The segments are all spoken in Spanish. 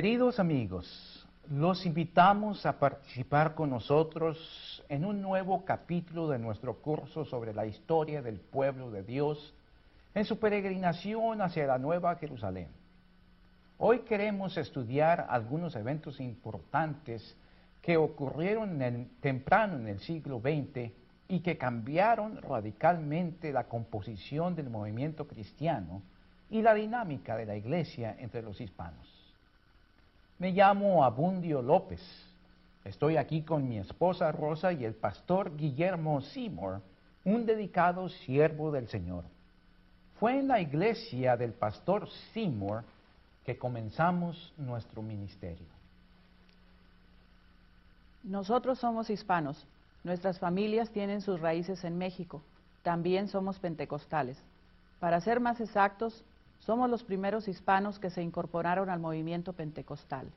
Queridos amigos, los invitamos a participar con nosotros en un nuevo capítulo de nuestro curso sobre la historia del pueblo de Dios en su peregrinación hacia la Nueva Jerusalén. Hoy queremos estudiar algunos eventos importantes que ocurrieron temprano en el siglo XX y que cambiaron radicalmente la composición del movimiento cristiano y la dinámica de la iglesia entre los hispanos. Me llamo Abundio López. Estoy aquí con mi esposa Rosa y el pastor Guillermo Seymour, un dedicado siervo del Señor. Fue en la iglesia del pastor Seymour que comenzamos nuestro ministerio. Nosotros somos hispanos. Nuestras familias tienen sus raíces en México. También somos pentecostales. Para ser más exactos, somos los primeros hispanos que se incorporaron al movimiento pentecostal.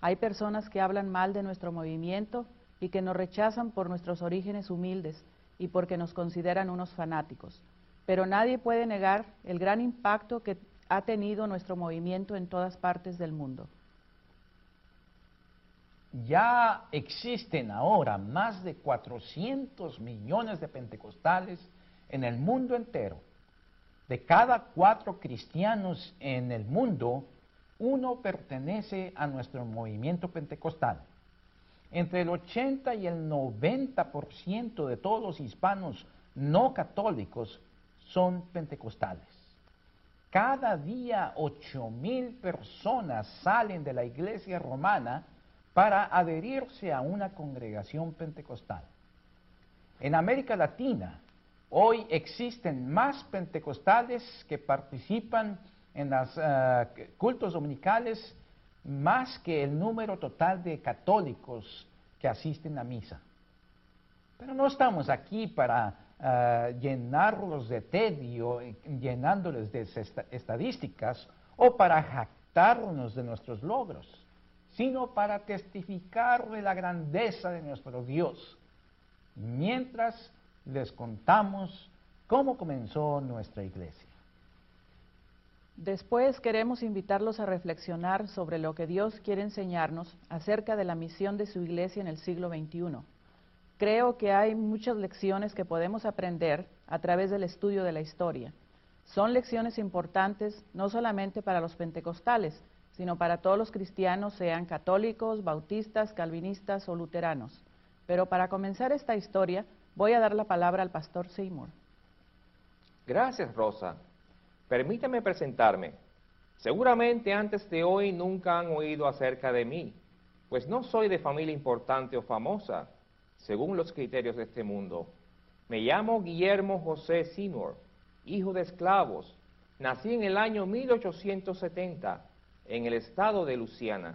Hay personas que hablan mal de nuestro movimiento y que nos rechazan por nuestros orígenes humildes y porque nos consideran unos fanáticos. Pero nadie puede negar el gran impacto que ha tenido nuestro movimiento en todas partes del mundo. Ya existen ahora más de 400 millones de pentecostales en el mundo entero de cada cuatro cristianos en el mundo, uno pertenece a nuestro movimiento pentecostal. Entre el 80 y el 90% de todos los hispanos no católicos son pentecostales. Cada día 8 mil personas salen de la iglesia romana para adherirse a una congregación pentecostal. En América Latina, Hoy existen más pentecostales que participan en los eh, cultos dominicales más que el número total de católicos que asisten a misa. Pero no estamos aquí para eh, llenarlos de tedio, llenándoles de estadísticas o para jactarnos de nuestros logros, sino para testificar de la grandeza de nuestro Dios, mientras les contamos cómo comenzó nuestra iglesia. Después queremos invitarlos a reflexionar sobre lo que Dios quiere enseñarnos acerca de la misión de su iglesia en el siglo XXI. Creo que hay muchas lecciones que podemos aprender a través del estudio de la historia. Son lecciones importantes no solamente para los pentecostales, sino para todos los cristianos, sean católicos, bautistas, calvinistas o luteranos. Pero para comenzar esta historia, Voy a dar la palabra al pastor Seymour. Gracias, Rosa. Permítame presentarme. Seguramente antes de hoy nunca han oído acerca de mí, pues no soy de familia importante o famosa, según los criterios de este mundo. Me llamo Guillermo José Seymour, hijo de esclavos. Nací en el año 1870 en el estado de Luisiana,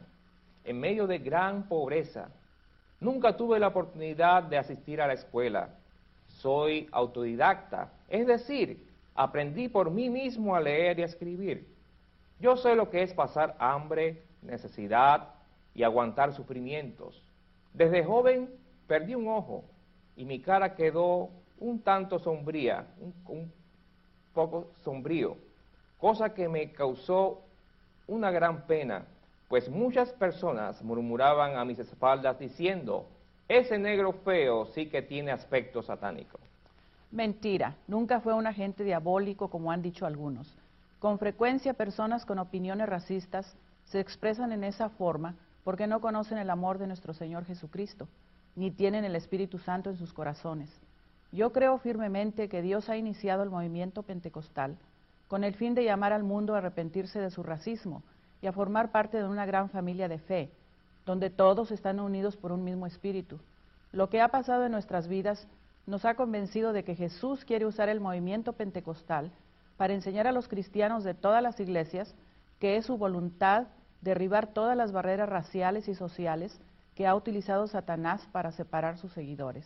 en medio de gran pobreza Nunca tuve la oportunidad de asistir a la escuela. Soy autodidacta, es decir, aprendí por mí mismo a leer y a escribir. Yo sé lo que es pasar hambre, necesidad y aguantar sufrimientos. Desde joven perdí un ojo y mi cara quedó un tanto sombría, un, un poco sombrío, cosa que me causó una gran pena pues muchas personas murmuraban a mis espaldas diciendo, ese negro feo sí que tiene aspecto satánico. Mentira, nunca fue un agente diabólico como han dicho algunos. Con frecuencia personas con opiniones racistas se expresan en esa forma porque no conocen el amor de nuestro Señor Jesucristo, ni tienen el Espíritu Santo en sus corazones. Yo creo firmemente que Dios ha iniciado el movimiento pentecostal con el fin de llamar al mundo a arrepentirse de su racismo y a formar parte de una gran familia de fe, donde todos están unidos por un mismo espíritu. Lo que ha pasado en nuestras vidas nos ha convencido de que Jesús quiere usar el movimiento pentecostal para enseñar a los cristianos de todas las iglesias que es su voluntad derribar todas las barreras raciales y sociales que ha utilizado Satanás para separar sus seguidores.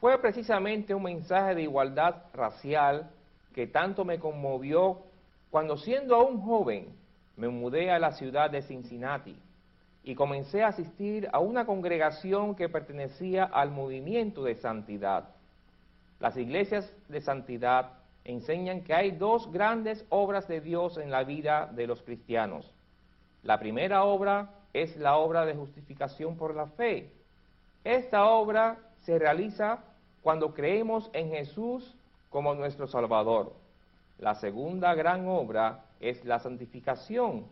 Fue precisamente un mensaje de igualdad racial que tanto me conmovió cuando siendo aún joven me mudé a la ciudad de Cincinnati y comencé a asistir a una congregación que pertenecía al movimiento de santidad. Las iglesias de santidad enseñan que hay dos grandes obras de Dios en la vida de los cristianos. La primera obra es la obra de justificación por la fe. Esta obra se realiza cuando creemos en Jesús como nuestro Salvador. La segunda gran obra es la santificación.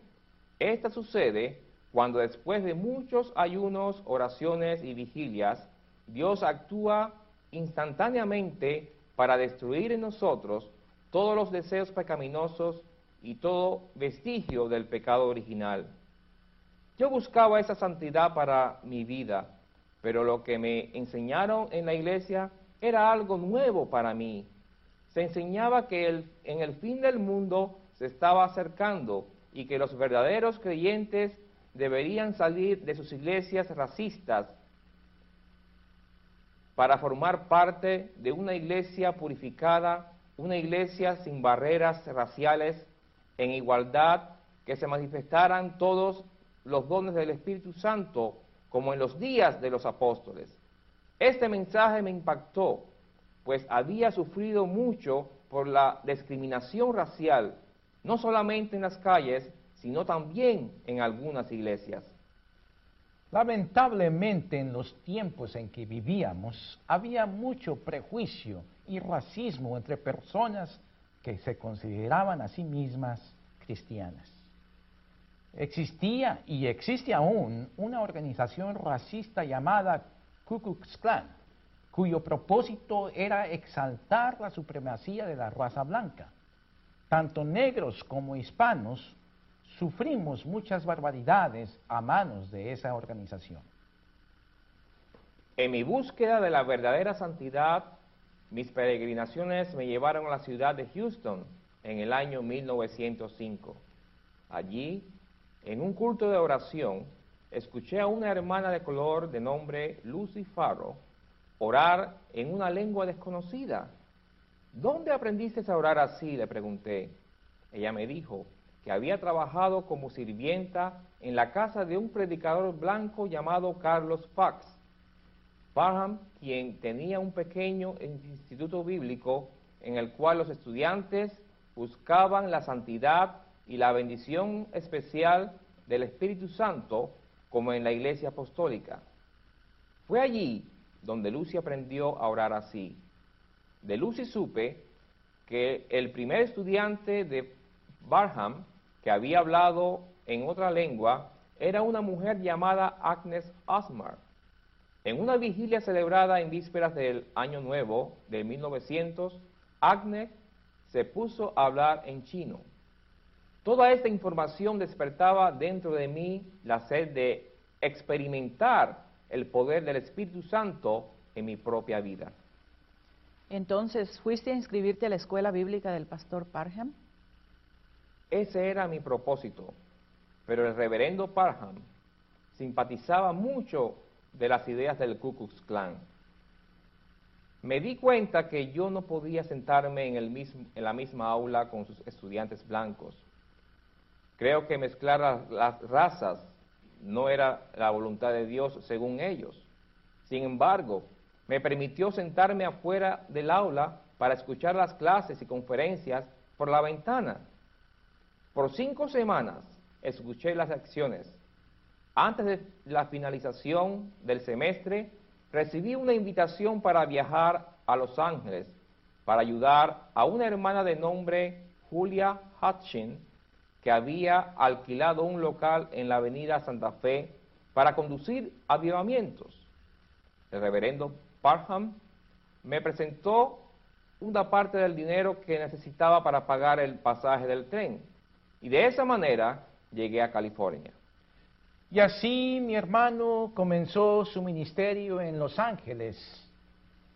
Esta sucede cuando después de muchos ayunos, oraciones y vigilias, Dios actúa instantáneamente para destruir en nosotros todos los deseos pecaminosos y todo vestigio del pecado original. Yo buscaba esa santidad para mi vida, pero lo que me enseñaron en la iglesia era algo nuevo para mí. Se enseñaba que el, en el fin del mundo se estaba acercando y que los verdaderos creyentes deberían salir de sus iglesias racistas para formar parte de una iglesia purificada, una iglesia sin barreras raciales, en igualdad, que se manifestaran todos los dones del Espíritu Santo como en los días de los apóstoles. Este mensaje me impactó, pues había sufrido mucho por la discriminación racial, no solamente en las calles, sino también en algunas iglesias. Lamentablemente en los tiempos en que vivíamos había mucho prejuicio y racismo entre personas que se consideraban a sí mismas cristianas. Existía y existe aún una organización racista llamada Ku Klux Klan, cuyo propósito era exaltar la supremacía de la raza blanca. Tanto negros como hispanos sufrimos muchas barbaridades a manos de esa organización. En mi búsqueda de la verdadera santidad, mis peregrinaciones me llevaron a la ciudad de Houston en el año 1905. Allí en un culto de oración, escuché a una hermana de color de nombre Lucy Farrow orar en una lengua desconocida. ¿Dónde aprendiste a orar así? le pregunté. Ella me dijo que había trabajado como sirvienta en la casa de un predicador blanco llamado Carlos Fox. Parham, quien tenía un pequeño instituto bíblico en el cual los estudiantes buscaban la santidad y la bendición especial del Espíritu Santo como en la iglesia apostólica. Fue allí donde Lucy aprendió a orar así. De Lucy supe que el primer estudiante de Barham que había hablado en otra lengua era una mujer llamada Agnes Osmar. En una vigilia celebrada en vísperas del Año Nuevo de 1900, Agnes se puso a hablar en chino. Toda esta información despertaba dentro de mí la sed de experimentar el poder del Espíritu Santo en mi propia vida. Entonces, ¿fuiste a inscribirte a la escuela bíblica del pastor Parham? Ese era mi propósito, pero el reverendo Parham simpatizaba mucho de las ideas del Ku Klux Klan. Me di cuenta que yo no podía sentarme en, el mismo, en la misma aula con sus estudiantes blancos Creo que mezclar las, razas no era la voluntad de Dios según ellos. Sin embargo, me permitió sentarme afuera del aula para escuchar las clases y conferencias por la ventana. Por cinco semanas escuché las lecciones. Antes de la finalización del semestre, recibí una invitación para viajar a Los Ángeles para ayudar a una hermana de nombre Julia Hutchin que había alquilado un local en la avenida Santa Fe para conducir avivamientos. El reverendo Parham me presentó una parte del dinero que necesitaba para pagar el pasaje del tren y de esa manera llegué a California. Y así mi hermano comenzó su ministerio en Los Ángeles.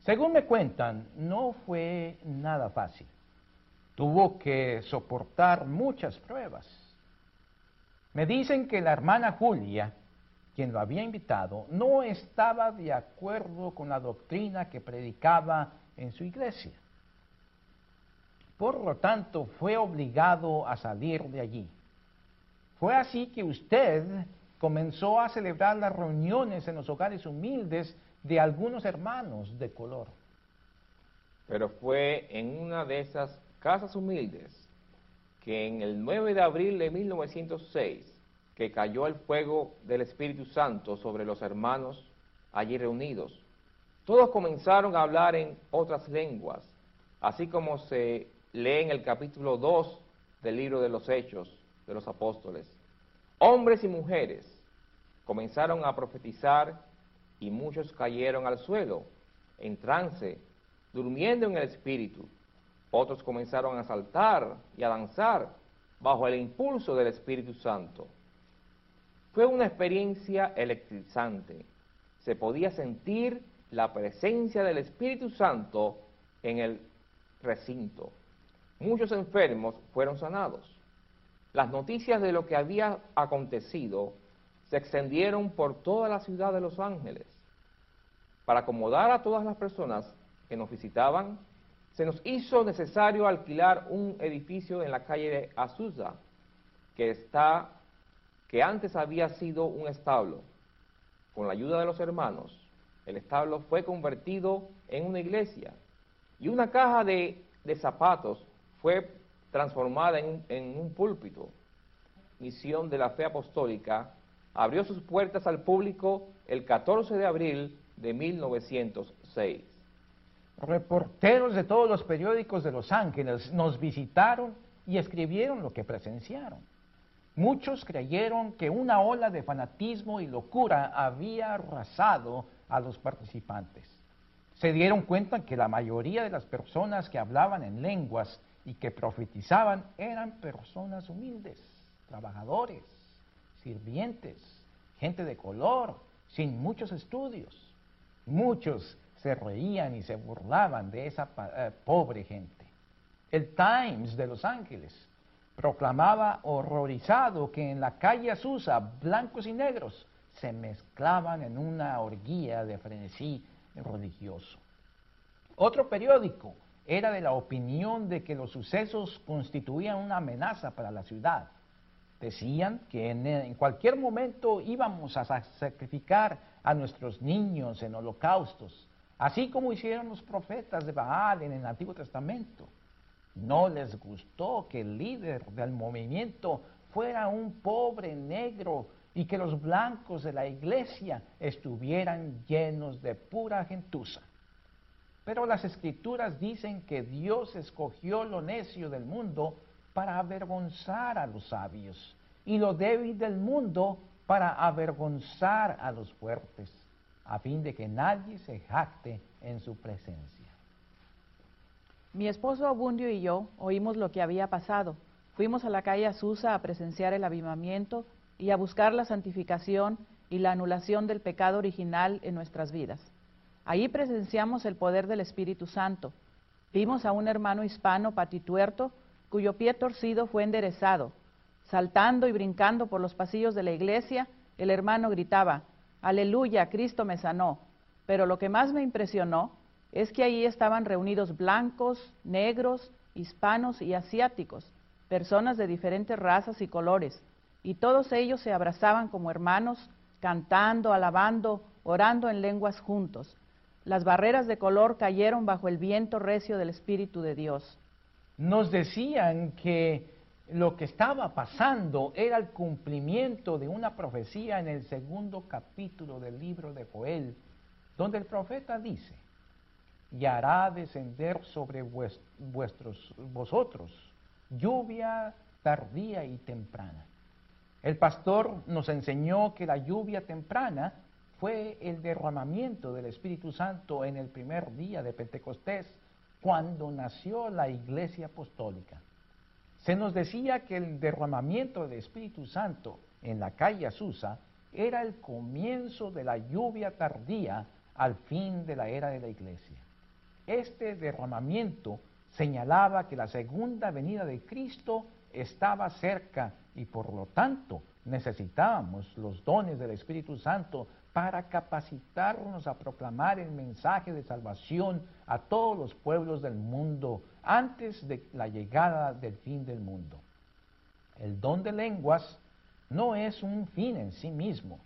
Según me cuentan, no fue nada fácil tuvo que soportar muchas pruebas. Me dicen que la hermana Julia, quien lo había invitado, no estaba de acuerdo con la doctrina que predicaba en su iglesia. Por lo tanto, fue obligado a salir de allí. Fue así que usted comenzó a celebrar las reuniones en los hogares humildes de algunos hermanos de color. Pero fue en una de esas Casas Humildes, que en el 9 de abril de 1906 que cayó el fuego del Espíritu Santo sobre los hermanos allí reunidos. Todos comenzaron a hablar en otras lenguas, así como se lee en el capítulo 2 del libro de los Hechos de los Apóstoles. Hombres y mujeres comenzaron a profetizar y muchos cayeron al suelo en trance, durmiendo en el Espíritu. Otros comenzaron a saltar y a danzar bajo el impulso del Espíritu Santo. Fue una experiencia electrizante. Se podía sentir la presencia del Espíritu Santo en el recinto. Muchos enfermos fueron sanados. Las noticias de lo que había acontecido se extendieron por toda la ciudad de Los Ángeles. Para acomodar a todas las personas que nos visitaban, se nos hizo necesario alquilar un edificio en la calle de Azusa, que, está, que antes había sido un establo. Con la ayuda de los hermanos, el establo fue convertido en una iglesia y una caja de, zapatos fue transformada en, en un púlpito. Misión de la Fe Apostólica abrió sus puertas al público el 14 de abril de 1906. Reporteros de todos los periódicos de Los Ángeles nos visitaron y escribieron lo que presenciaron. Muchos creyeron que una ola de fanatismo y locura había arrasado a los participantes. Se dieron cuenta que la mayoría de las personas que hablaban en lenguas y que profetizaban eran personas humildes, trabajadores, sirvientes, gente de color, sin muchos estudios. Muchos se reían y se burlaban de esa eh, pobre gente. El Times de Los Ángeles proclamaba horrorizado que en la calle Azusa blancos y negros se mezclaban en una orgía de frenesí religioso. Otro periódico era de la opinión de que los sucesos constituían una amenaza para la ciudad. Decían que en, en, cualquier momento íbamos a sacrificar a nuestros niños en holocaustos así como hicieron los profetas de Baal en el Antiguo Testamento. No les gustó que el líder del movimiento fuera un pobre negro y que los blancos de la iglesia estuvieran llenos de pura gentuza. Pero las escrituras dicen que Dios escogió lo necio del mundo para avergonzar a los sabios y lo débil del mundo para avergonzar a los fuertes a fin de que nadie se jacte en su presencia. Mi esposo Abundio y yo oímos lo que había pasado. Fuimos a la calle Azusa a presenciar el avivamiento y a buscar la santificación y la anulación del pecado original en nuestras vidas. Allí presenciamos el poder del Espíritu Santo. Vimos a un hermano hispano patituerto cuyo pie torcido fue enderezado. Saltando y brincando por los pasillos de la iglesia, el hermano gritaba, Aleluya, Cristo me sanó. Pero lo que más me impresionó es que allí estaban reunidos blancos, negros, hispanos y asiáticos, personas de diferentes razas y colores, y todos ellos se abrazaban como hermanos, cantando, alabando, orando en lenguas juntos. Las barreras de color cayeron bajo el viento recio del Espíritu de Dios. Nos decían que lo que estaba pasando era el cumplimiento de una profecía en el segundo capítulo del libro de Joel, donde el profeta dice, y hará descender sobre vuestros, vosotros lluvia tardía y temprana. El pastor nos enseñó que la lluvia temprana fue el derramamiento del Espíritu Santo en el primer día de Pentecostés, cuando nació la iglesia apostólica. Se nos decía que el derramamiento del Espíritu Santo en la calle Azusa era el comienzo de la lluvia tardía al fin de la era de la iglesia. Este derramamiento señalaba que la segunda venida de Cristo estaba cerca y por lo tanto necesitábamos los dones del Espíritu Santo para capacitarnos a proclamar el mensaje de salvación a todos los pueblos del mundo antes de la llegada del fin del mundo. El don de lenguas no es un fin en sí mismo,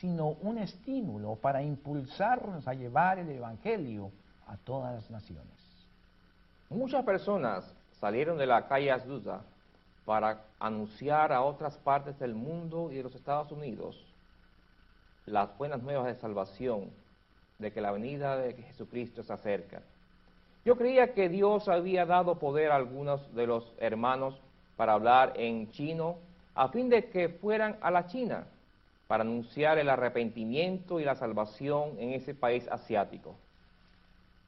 sino un estímulo para impulsarnos a llevar el Evangelio a todas las naciones. Muchas personas salieron de la calle Azusa para anunciar a otras partes del mundo y de los Estados Unidos las buenas nuevas de salvación, de que la venida de Jesucristo se acerca. Yo creía que Dios había dado poder a algunos de los hermanos para hablar en chino a fin de que fueran a la China para anunciar el arrepentimiento y la salvación en ese país asiático.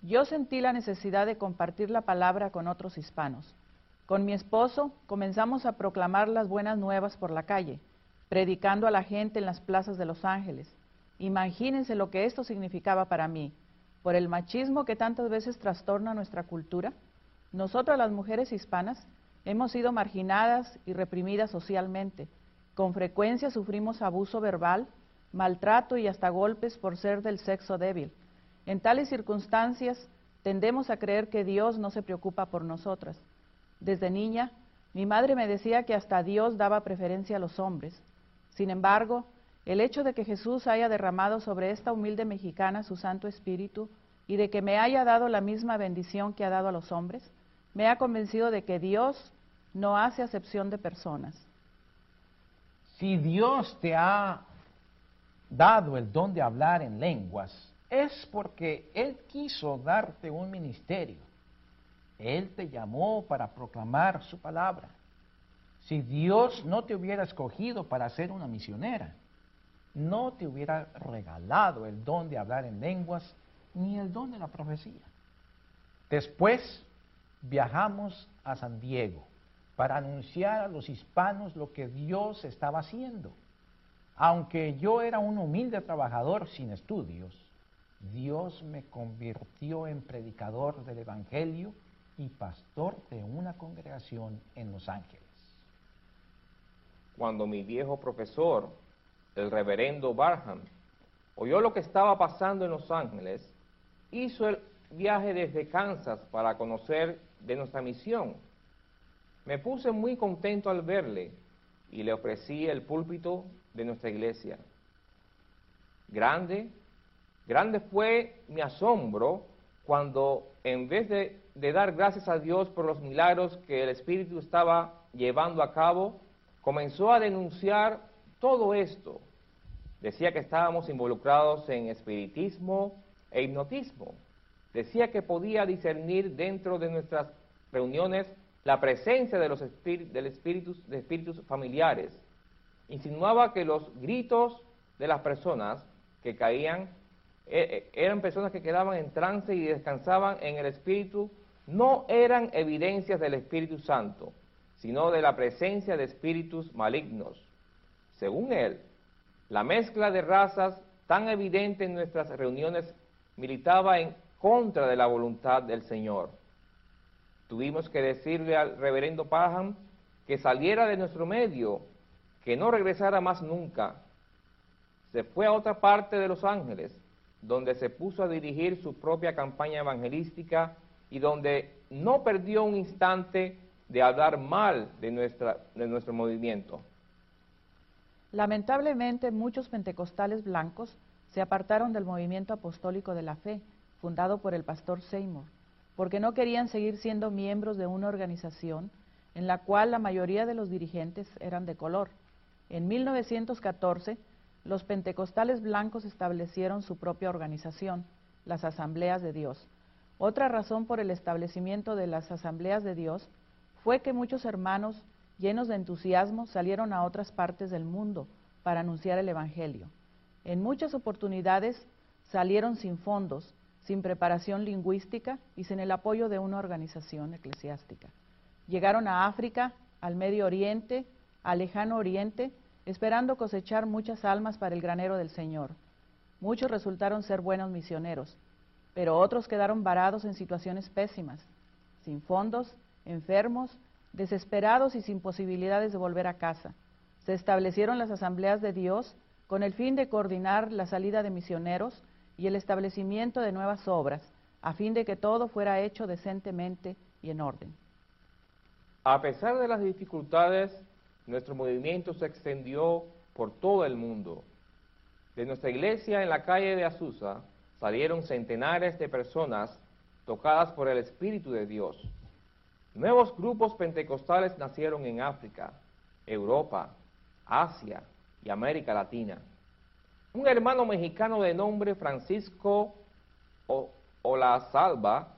Yo sentí la necesidad de compartir la palabra con otros hispanos. Con mi esposo comenzamos a proclamar las buenas nuevas por la calle, predicando a la gente en las plazas de Los Ángeles. Imagínense lo que esto significaba para mí. Por el machismo que tantas veces trastorna nuestra cultura, nosotras las mujeres hispanas hemos sido marginadas y reprimidas socialmente. Con frecuencia sufrimos abuso verbal, maltrato y hasta golpes por ser del sexo débil. En tales circunstancias tendemos a creer que Dios no se preocupa por nosotras. Desde niña, mi madre me decía que hasta Dios daba preferencia a los hombres. Sin embargo, el hecho de que Jesús haya derramado sobre esta humilde mexicana su Santo Espíritu y de que me haya dado la misma bendición que ha dado a los hombres, me ha convencido de que Dios no hace acepción de personas. Si Dios te ha dado el don de hablar en lenguas, es porque Él quiso darte un ministerio. Él te llamó para proclamar su palabra. Si Dios no te hubiera escogido para ser una misionera, no te hubiera regalado el don de hablar en lenguas ni el don de la profecía. Después viajamos a San Diego para anunciar a los hispanos lo que Dios estaba haciendo. Aunque yo era un humilde trabajador sin estudios, Dios me convirtió en predicador del Evangelio y pastor de una congregación en Los Ángeles. Cuando mi viejo profesor el reverendo Barham, oyó lo que estaba pasando en Los Ángeles, hizo el viaje desde Kansas para conocer de nuestra misión. Me puse muy contento al verle y le ofrecí el púlpito de nuestra iglesia. Grande, grande fue mi asombro cuando en vez de, de, dar gracias a Dios por los milagros que el Espíritu estaba llevando a cabo, comenzó a denunciar todo esto decía que estábamos involucrados en espiritismo e hipnotismo. Decía que podía discernir dentro de nuestras reuniones la presencia de los espíritus, de espíritus familiares. Insinuaba que los gritos de las personas que caían e, e, eran personas que quedaban en trance y descansaban en el Espíritu, no eran evidencias del Espíritu Santo, sino de la presencia de espíritus malignos. Según él, la mezcla de razas tan evidente en nuestras reuniones militaba en contra de la voluntad del Señor. Tuvimos que decirle al reverendo Parham que saliera de nuestro medio, que no regresara más nunca. Se fue a otra parte de Los Ángeles, donde se puso a dirigir su propia campaña evangelística y donde no perdió un instante de hablar mal de, de nuestro movimiento. Lamentablemente, muchos pentecostales blancos se apartaron del movimiento apostólico de la fe, fundado por el pastor Seymour, porque no querían seguir siendo miembros de una organización en la cual la mayoría de los dirigentes eran de color. En 1914, los pentecostales blancos establecieron su propia organización, las Asambleas de Dios. Otra razón por el establecimiento de las Asambleas de Dios fue que muchos hermanos llenos de entusiasmo, salieron a otras partes del mundo para anunciar el Evangelio. En muchas oportunidades salieron sin fondos, sin preparación lingüística y sin el apoyo de una organización eclesiástica. Llegaron a África, al Medio Oriente, al Lejano Oriente, esperando cosechar muchas almas para el granero del Señor. Muchos resultaron ser buenos misioneros, pero otros quedaron varados en situaciones pésimas, sin fondos, enfermos desesperados y sin posibilidades de volver a casa. Se establecieron las asambleas de Dios con el fin de coordinar la salida de misioneros y el establecimiento de nuevas obras, a fin de que todo fuera hecho decentemente y en orden. A pesar de las dificultades, nuestro movimiento se extendió por todo el mundo. De nuestra iglesia en la calle de Azusa salieron centenares de personas tocadas por el Espíritu de Dios. Nuevos grupos pentecostales nacieron en África, Europa, Asia y América Latina. Un hermano mexicano de nombre Francisco Salva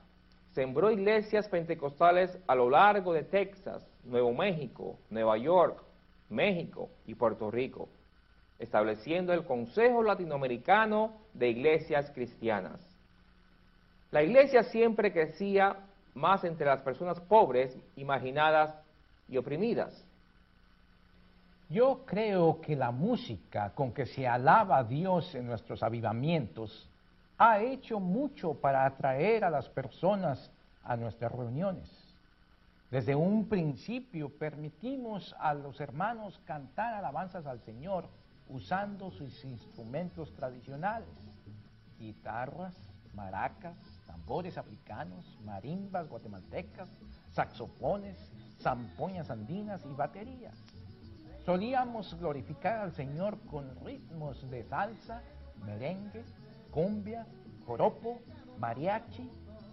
sembró iglesias pentecostales a lo largo de Texas, Nuevo México, Nueva York, México y Puerto Rico, estableciendo el Consejo Latinoamericano de Iglesias Cristianas. La iglesia siempre crecía más entre las personas pobres, imaginadas y oprimidas. Yo creo que la música con que se alaba a Dios en nuestros avivamientos ha hecho mucho para atraer a las personas a nuestras reuniones. Desde un principio permitimos a los hermanos cantar alabanzas al Señor usando sus instrumentos tradicionales, guitarras, maracas, tambores africanos, marimbas guatemaltecas, saxofones, zampoñas andinas y baterías. Solíamos glorificar al Señor con ritmos de salsa, merengue, cumbia, joropo, mariachi,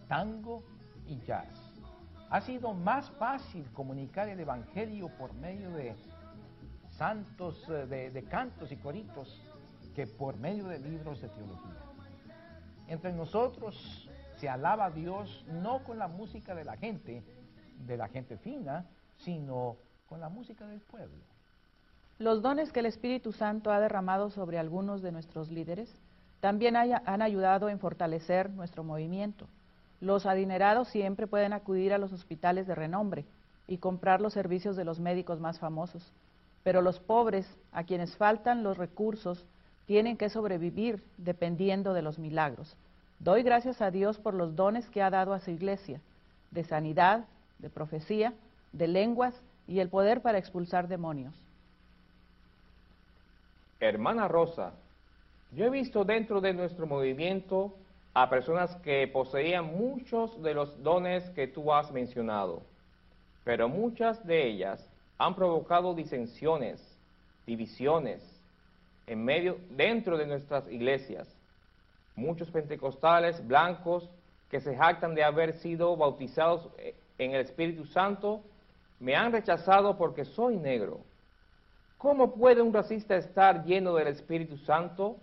tango y jazz. Ha sido más fácil comunicar el Evangelio por medio de santos, eh, de, de cantos y coritos, que por medio de libros de teología. Entre nosotros se alaba a Dios no con la música de la gente, de la gente fina, sino con la música del pueblo. Los dones que el Espíritu Santo ha derramado sobre algunos de nuestros líderes también han ayudado en fortalecer nuestro movimiento. Los adinerados siempre pueden acudir a los hospitales de renombre y comprar los servicios de los médicos más famosos, pero los pobres, a quienes faltan los recursos, tienen que sobrevivir dependiendo de los milagros. Doy gracias a Dios por los dones que ha dado a su iglesia, de sanidad, de profecía, de lenguas y el poder para expulsar demonios. Hermana Rosa, yo he visto dentro de nuestro movimiento a personas que poseían muchos de los dones que tú has mencionado, pero muchas de ellas han provocado disensiones, divisiones en medio dentro de nuestras iglesias. Muchos pentecostales blancos que se jactan de haber sido bautizados en el Espíritu Santo me han rechazado porque soy negro. ¿Cómo puede un racista estar lleno del Espíritu Santo?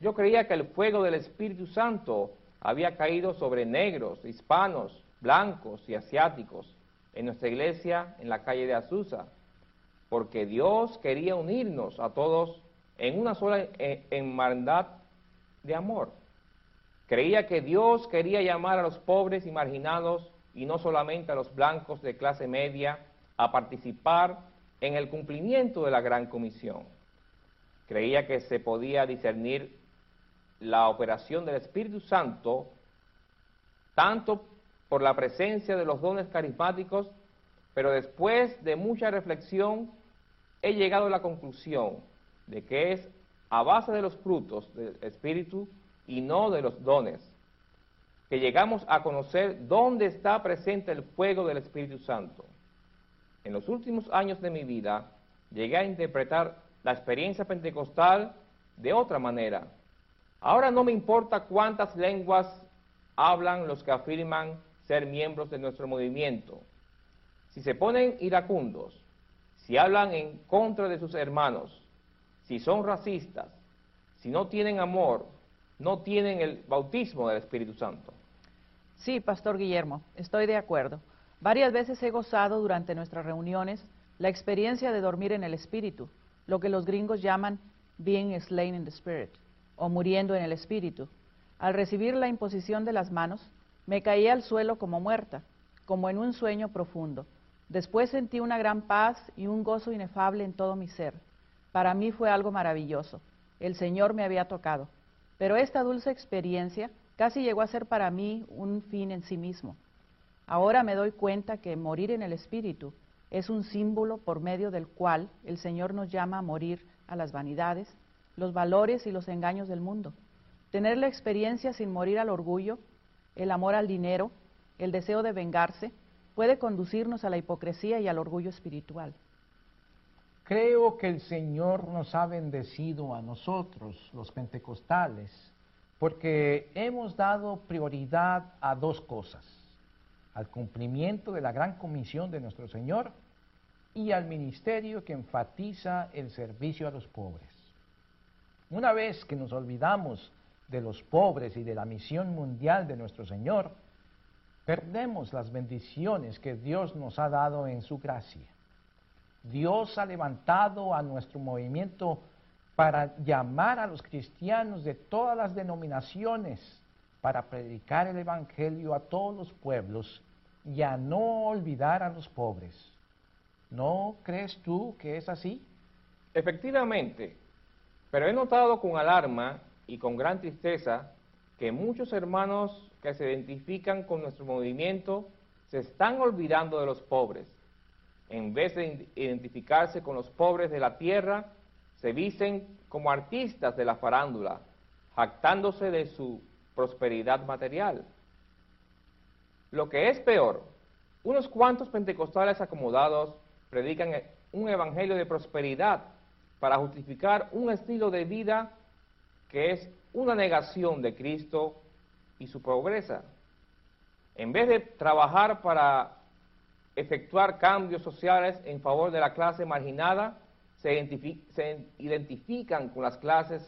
Yo creía que el fuego del Espíritu Santo había caído sobre negros, hispanos, blancos y asiáticos en nuestra iglesia en la calle de Azusa, porque Dios quería unirnos a todos en una sola eh, hermandad de amor. Creía que Dios quería llamar a los pobres y marginados y no solamente a los blancos de clase media a participar en el cumplimiento de la gran comisión. Creía que se podía discernir la operación del Espíritu Santo, tanto por la presencia de los dones carismáticos, pero después de mucha reflexión he llegado a la conclusión de que es a base de los frutos del Espíritu y no de los dones, que llegamos a conocer dónde está presente el fuego del Espíritu Santo. En los últimos años de mi vida llegué a interpretar la experiencia pentecostal de otra manera, Ahora no me importa cuántas lenguas hablan los que afirman ser miembros de nuestro movimiento. Si se ponen iracundos, si hablan en contra de sus hermanos, si son racistas, si no tienen amor, no tienen el bautismo del Espíritu Santo. Sí, Pastor Guillermo, estoy de acuerdo. Varias veces he gozado durante nuestras reuniones la experiencia de dormir en el Espíritu, lo que los gringos llaman being slain in the Spirit o muriendo en el espíritu. Al recibir la imposición de las manos, me caí al suelo como muerta, como en un sueño profundo. Después sentí una gran paz y un gozo inefable en todo mi ser. Para mí fue algo maravilloso. El Señor me había tocado. Pero esta dulce experiencia casi llegó a ser para mí un fin en sí mismo. Ahora me doy cuenta que morir en el Espíritu es un símbolo por medio del cual el Señor nos llama a morir a las vanidades, los valores y los engaños del mundo. Tener la experiencia sin morir al orgullo, el amor al dinero, el deseo de vengarse, puede conducirnos a la hipocresía y al orgullo espiritual. Creo que el Señor nos ha bendecido a nosotros, los pentecostales, porque hemos dado prioridad a dos cosas. al cumplimiento de la gran comisión de nuestro Señor y al ministerio que enfatiza el servicio a los pobres. Una vez que nos olvidamos de los pobres y de la misión mundial de nuestro Señor, perdemos las bendiciones que Dios nos ha dado en su gracia. Dios ha levantado a nuestro movimiento para llamar a los cristianos de todas las denominaciones para predicar el Evangelio a todos los pueblos y a no olvidar a los pobres. ¿No crees tú que es así? Efectivamente, pero he notado con alarma y con gran tristeza que muchos hermanos que se identifican con nuestro movimiento se están olvidando de los pobres. En vez de identificarse con los pobres de la tierra, se visten como artistas de la farándula, jactándose de su prosperidad material. Lo que es peor, unos cuantos pentecostales acomodados predican un evangelio de prosperidad para justificar un estilo de vida que es una negación de Cristo y su pobreza. En vez de trabajar para efectuar cambios sociales en favor de la clase marginada, se, se identifican con las clases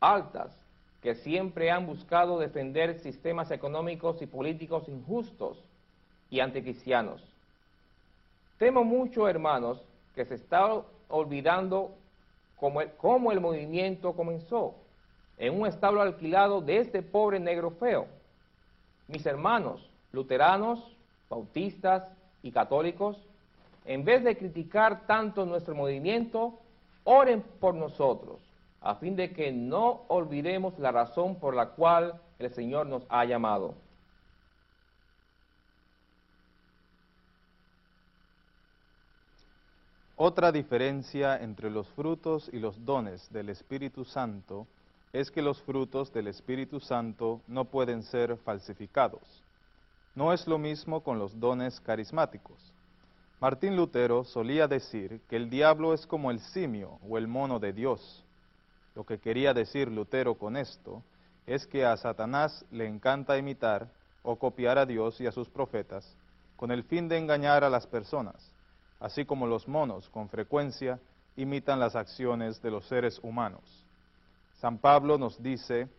altas que siempre han buscado defender sistemas económicos y políticos injustos y anticristianos. Temo mucho, hermanos, que se está olvidando cómo el, cómo el movimiento comenzó, en un establo alquilado de este pobre negro feo. Mis hermanos, luteranos, bautistas y católicos, en vez de criticar tanto nuestro movimiento, oren por nosotros, a fin de que no olvidemos la razón por la cual el Señor nos ha llamado. Otra diferencia entre los frutos y los dones del Espíritu Santo es que los frutos del Espíritu Santo no pueden ser falsificados. No es lo mismo con los dones carismáticos. Martín Lutero solía decir que el diablo es como el simio o el mono de Dios. Lo que quería decir Lutero con esto es que a Satanás le encanta imitar o copiar a Dios y a sus profetas con el fin de engañar a las personas, así como los monos con frecuencia imitan las acciones de los seres humanos. San Pablo nos dice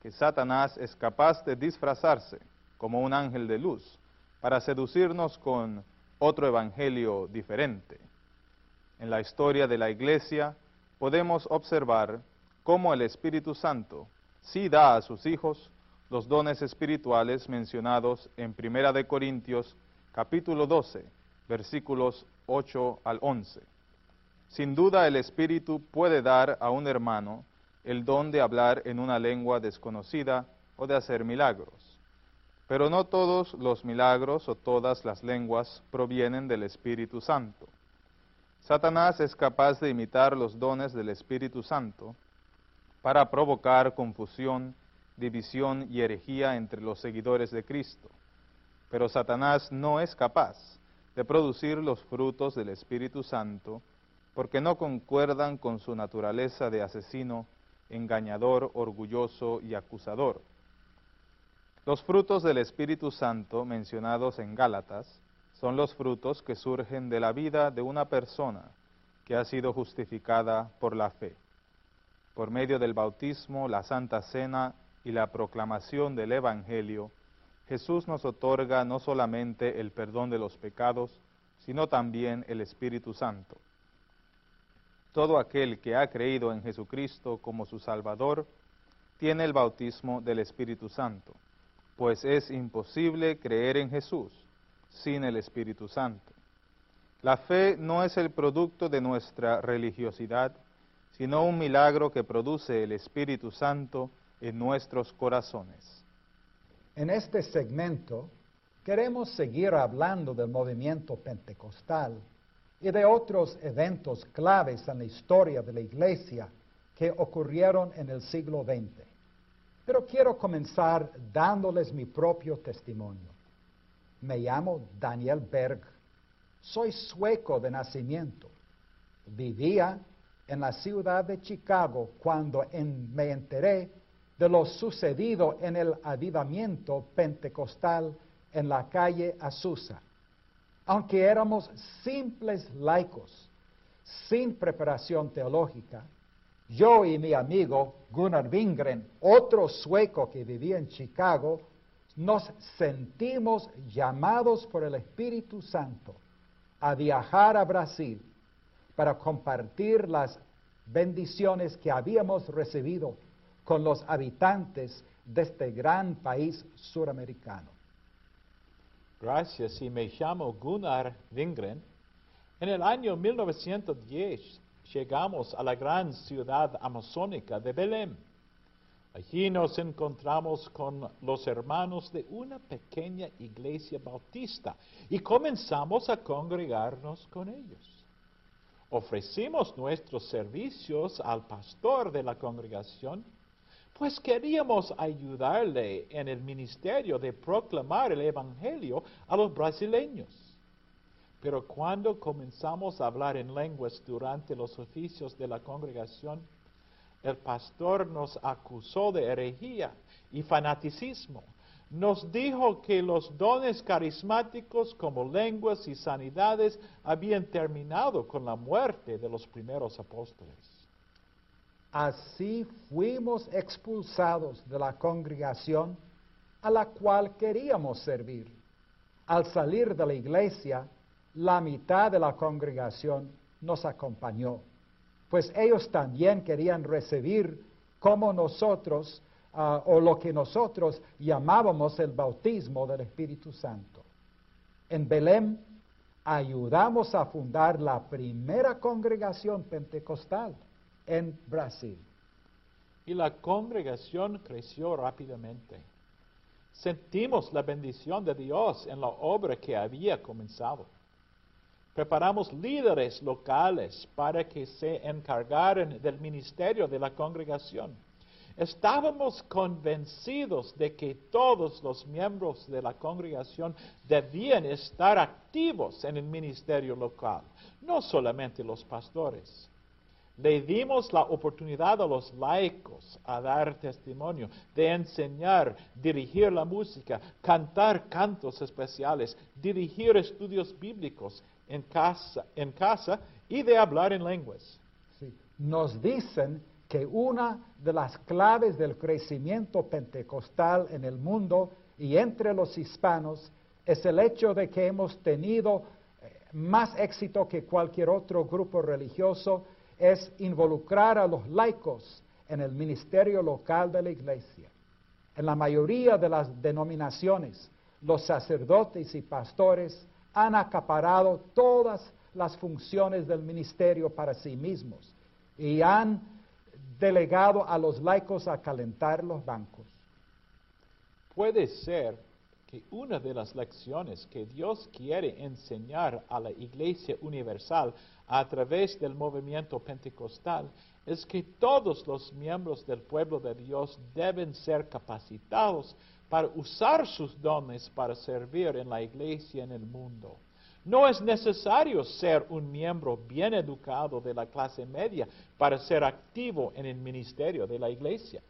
que Satanás es capaz de disfrazarse como un ángel de luz para seducirnos con otro evangelio diferente. En la historia de la iglesia podemos observar cómo el Espíritu Santo sí da a sus hijos los dones espirituales mencionados en Primera de Corintios capítulo 12, versículos 8 al 11. Sin duda el Espíritu puede dar a un hermano el don de hablar en una lengua desconocida o de hacer milagros. Pero no todos los milagros o todas las lenguas provienen del Espíritu Santo. Satanás es capaz de imitar los dones del Espíritu Santo para provocar confusión, división y herejía entre los seguidores de Cristo. Pero Satanás no es capaz de producir los frutos del Espíritu Santo porque no concuerdan con su naturaleza de asesino, engañador, orgulloso y acusador. Los frutos del Espíritu Santo mencionados en Gálatas son los frutos que surgen de la vida de una persona que ha sido justificada por la fe. Por medio del bautismo, la Santa Cena y la proclamación del Evangelio, Jesús nos otorga no solamente el perdón de los pecados, sino también el Espíritu Santo. Todo aquel que ha creído en Jesucristo como su Salvador tiene el bautismo del Espíritu Santo pues es imposible creer en Jesús sin el Espíritu Santo. La fe no es el producto de nuestra religiosidad, sino un milagro que produce el Espíritu Santo en nuestros corazones. En este segmento queremos seguir hablando del movimiento pentecostal y de otros eventos claves en la historia de la Iglesia que ocurrieron en el siglo XX. Pero quiero comenzar dándoles mi propio testimonio. Me llamo Daniel Berg. Soy sueco de nacimiento. Vivía en la ciudad de Chicago cuando me enteré de lo sucedido en el avivamiento pentecostal en la calle Azusa. Aunque éramos simples laicos, sin preparación teológica, yo y mi amigo Gunnar Wingren, otro sueco que vivía en Chicago, nos sentimos llamados por el Espíritu Santo a viajar a Brasil para compartir las bendiciones que habíamos recibido con los habitantes de este gran país suramericano. Gracias, y me llamo Gunnar Wingren. En el año 1910 llegamos a la gran ciudad amazónica de Belém. Allí nos encontramos con los hermanos de una pequeña iglesia bautista y comenzamos a congregarnos con ellos. Ofrecimos nuestros servicios al pastor de la congregación, pues queríamos ayudarle en el ministerio de proclamar el Evangelio a los brasileños. Pero cuando comenzamos a hablar en lenguas durante los oficios de la congregación, el pastor nos acusó de herejía y fanaticismo. Nos dijo que los dones carismáticos como lenguas y sanidades habían terminado con la muerte de los primeros apóstoles. Así fuimos expulsados de la congregación a la cual queríamos servir. Al salir de la iglesia, la mitad de la congregación nos acompañó pues ellos también querían recibir como nosotros, ah, o lo que nosotros llamábamos el bautismo del Espíritu Santo. En Belém ayudamos a fundar la primera congregación pentecostal en Brasil. Y la congregación creció rápidamente. Sentimos la bendición de Dios en la obra que había comenzado. Preparamos líderes locales para que se encargaran del ministerio de la congregación. Estábamos convencidos de que todos los miembros de la congregación debían estar activos en el ministerio local, no solamente los pastores. Le dimos la oportunidad a los laicos a dar testimonio, de enseñar, dirigir la música, cantar cantos especiales, dirigir estudios bíblicos, en casa, en casa y de hablar en lenguas. Nos dicen que una de las claves del crecimiento pentecostal en el mundo y entre los hispanos es el hecho de que hemos tenido eh, más éxito que cualquier otro grupo religioso, es involucrar a los laicos en el ministerio local de la iglesia. En la mayoría de las denominaciones, los sacerdotes y pastores han acaparado todas las funciones del ministerio para sí mismos y han delegado a los laicos a calentar los bancos. Puede ser que una de las lecciones que Dios quiere enseñar a la Iglesia Universal a través del movimiento pentecostal es que todos los miembros del pueblo de Dios deben ser capacitados para usar sus dones para servir en la iglesia en el mundo. No es necesario ser un miembro bien educado de la clase media para ser activo en el ministerio de la iglesia.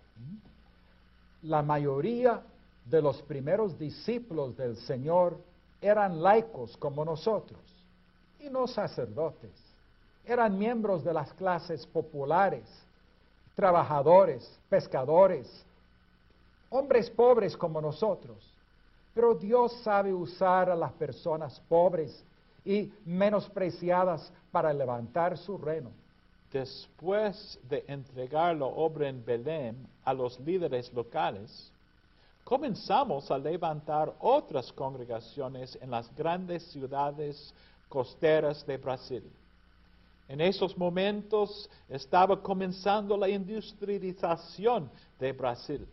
La mayoría de los primeros discípulos del Señor eran laicos como nosotros y no sacerdotes. Eran miembros de las clases populares, trabajadores, pescadores, hombres pobres como nosotros. Pero Dios sabe usar a las personas pobres y menospreciadas para levantar su reino. Después de entregar la obra en Belém a los líderes locales, comenzamos a levantar otras congregaciones en las grandes ciudades costeras de Brasil. En esos momentos estaba comenzando la industrialización de Brasil.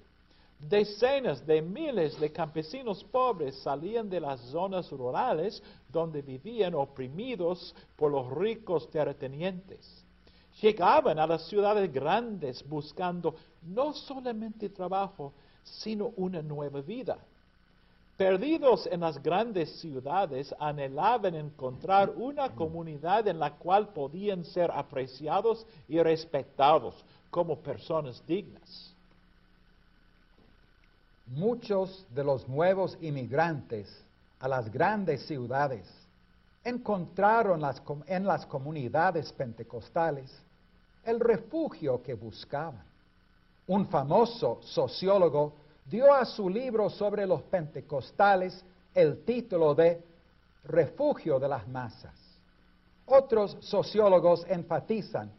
Decenas de miles de campesinos pobres salían de las zonas rurales donde vivían oprimidos por los ricos terratenientes. Llegaban a las ciudades grandes buscando no solamente trabajo, sino una nueva vida. Perdidos en las grandes ciudades, anhelaban encontrar una comunidad en la cual podían ser apreciados y respetados como personas dignas. Muchos de los nuevos inmigrantes a las grandes ciudades encontraron en las comunidades pentecostales el refugio que buscaban. Un famoso sociólogo dio a su libro sobre los pentecostales el título de Refugio de las Masas. Otros sociólogos enfatizan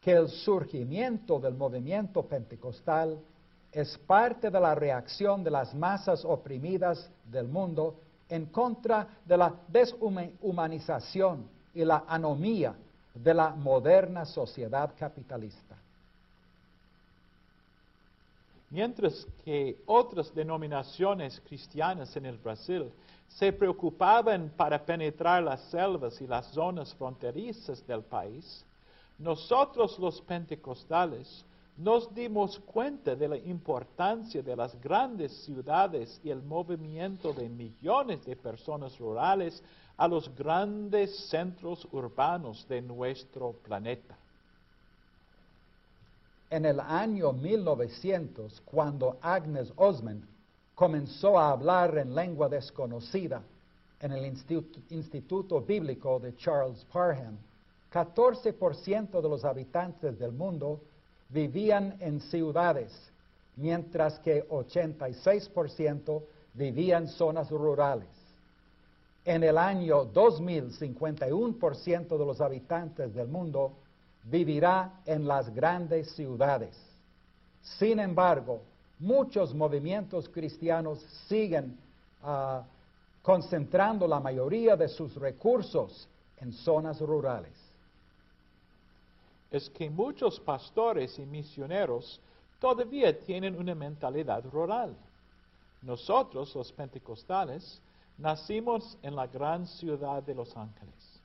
que el surgimiento del movimiento pentecostal es parte de la reacción de las masas oprimidas del mundo en contra de la deshumanización y la anomía de la moderna sociedad capitalista. Mientras que otras denominaciones cristianas en el Brasil se preocupaban para penetrar las selvas y las zonas fronterizas del país, nosotros los pentecostales nos dimos cuenta de la importancia de las grandes ciudades y el movimiento de millones de personas rurales a los grandes centros urbanos de nuestro planeta. En el año 1900, cuando Agnes Osman comenzó a hablar en lengua desconocida en el Instituto, Instituto Bíblico de Charles Parham, 14% de los habitantes del mundo vivían en ciudades, mientras que 86% vivían en zonas rurales. En el año 2000, 51% de los habitantes del mundo vivirá en las grandes ciudades. Sin embargo, muchos movimientos cristianos siguen ah, concentrando la mayoría de sus recursos en zonas rurales. Es que muchos pastores y misioneros todavía tienen una mentalidad rural. Nosotros, los pentecostales, nacimos en la gran ciudad de Los Ángeles.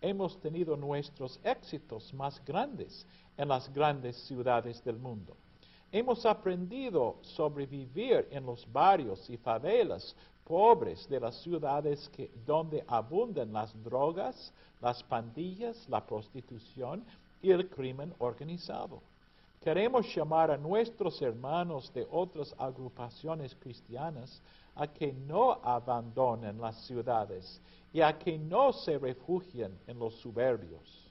Hemos tenido nuestros éxitos más grandes en las grandes ciudades del mundo. Hemos aprendido sobrevivir en los barrios y favelas pobres de las ciudades donde abundan las drogas, las pandillas, la prostitución y el crimen organizado. Queremos llamar a nuestros hermanos de otras agrupaciones cristianas a que no abandonen las ciudades y a que no se refugien en los suburbios.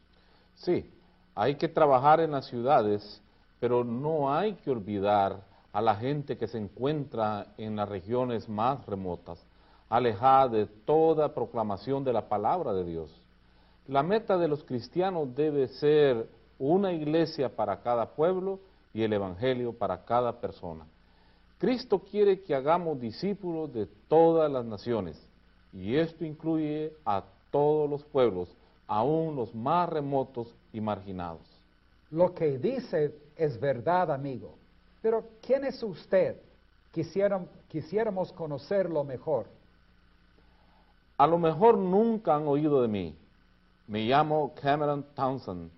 Sí, hay que trabajar en las ciudades, pero no hay que olvidar a la gente que se encuentra en las regiones más remotas, alejada de toda proclamación de la palabra de Dios. La meta de los cristianos debe ser una iglesia para cada pueblo y el Evangelio para cada persona. Cristo quiere que hagamos discípulos de todas las naciones y esto incluye a todos los pueblos, aún los más remotos y marginados. Lo que dice es verdad, amigo. Pero ¿quién es usted? Quisiéramos conocerlo mejor. A lo mejor nunca han oído de mí. Me llamo Cameron Townsend.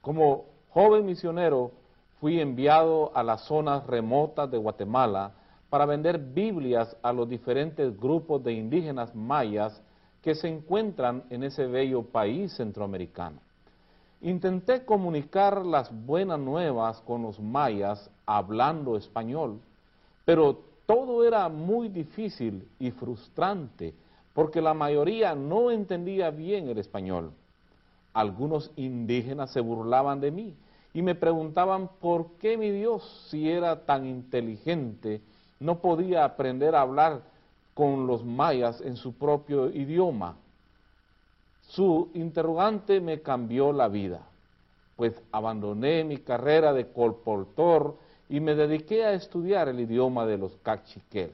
Como joven misionero fui enviado a las zonas remotas de Guatemala para vender Biblias a los diferentes grupos de indígenas mayas que se encuentran en ese bello país centroamericano. Intenté comunicar las buenas nuevas con los mayas hablando español, pero todo era muy difícil y frustrante porque la mayoría no entendía bien el español. Algunos indígenas se burlaban de mí y me preguntaban por qué mi Dios, si era tan inteligente, no podía aprender a hablar con los mayas en su propio idioma. Su interrogante me cambió la vida, pues abandoné mi carrera de colportor y me dediqué a estudiar el idioma de los cachiquel.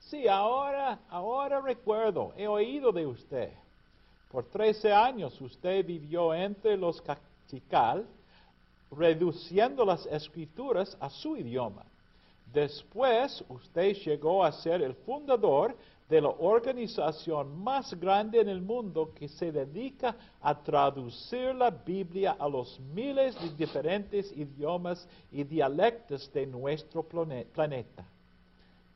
Sí, ahora, ahora recuerdo, he oído de usted. Por 13 años usted vivió entre los cachical, reduciendo las escrituras a su idioma. Después usted llegó a ser el fundador de la organización más grande en el mundo que se dedica a traducir la Biblia a los miles de diferentes idiomas y dialectos de nuestro plane- planeta.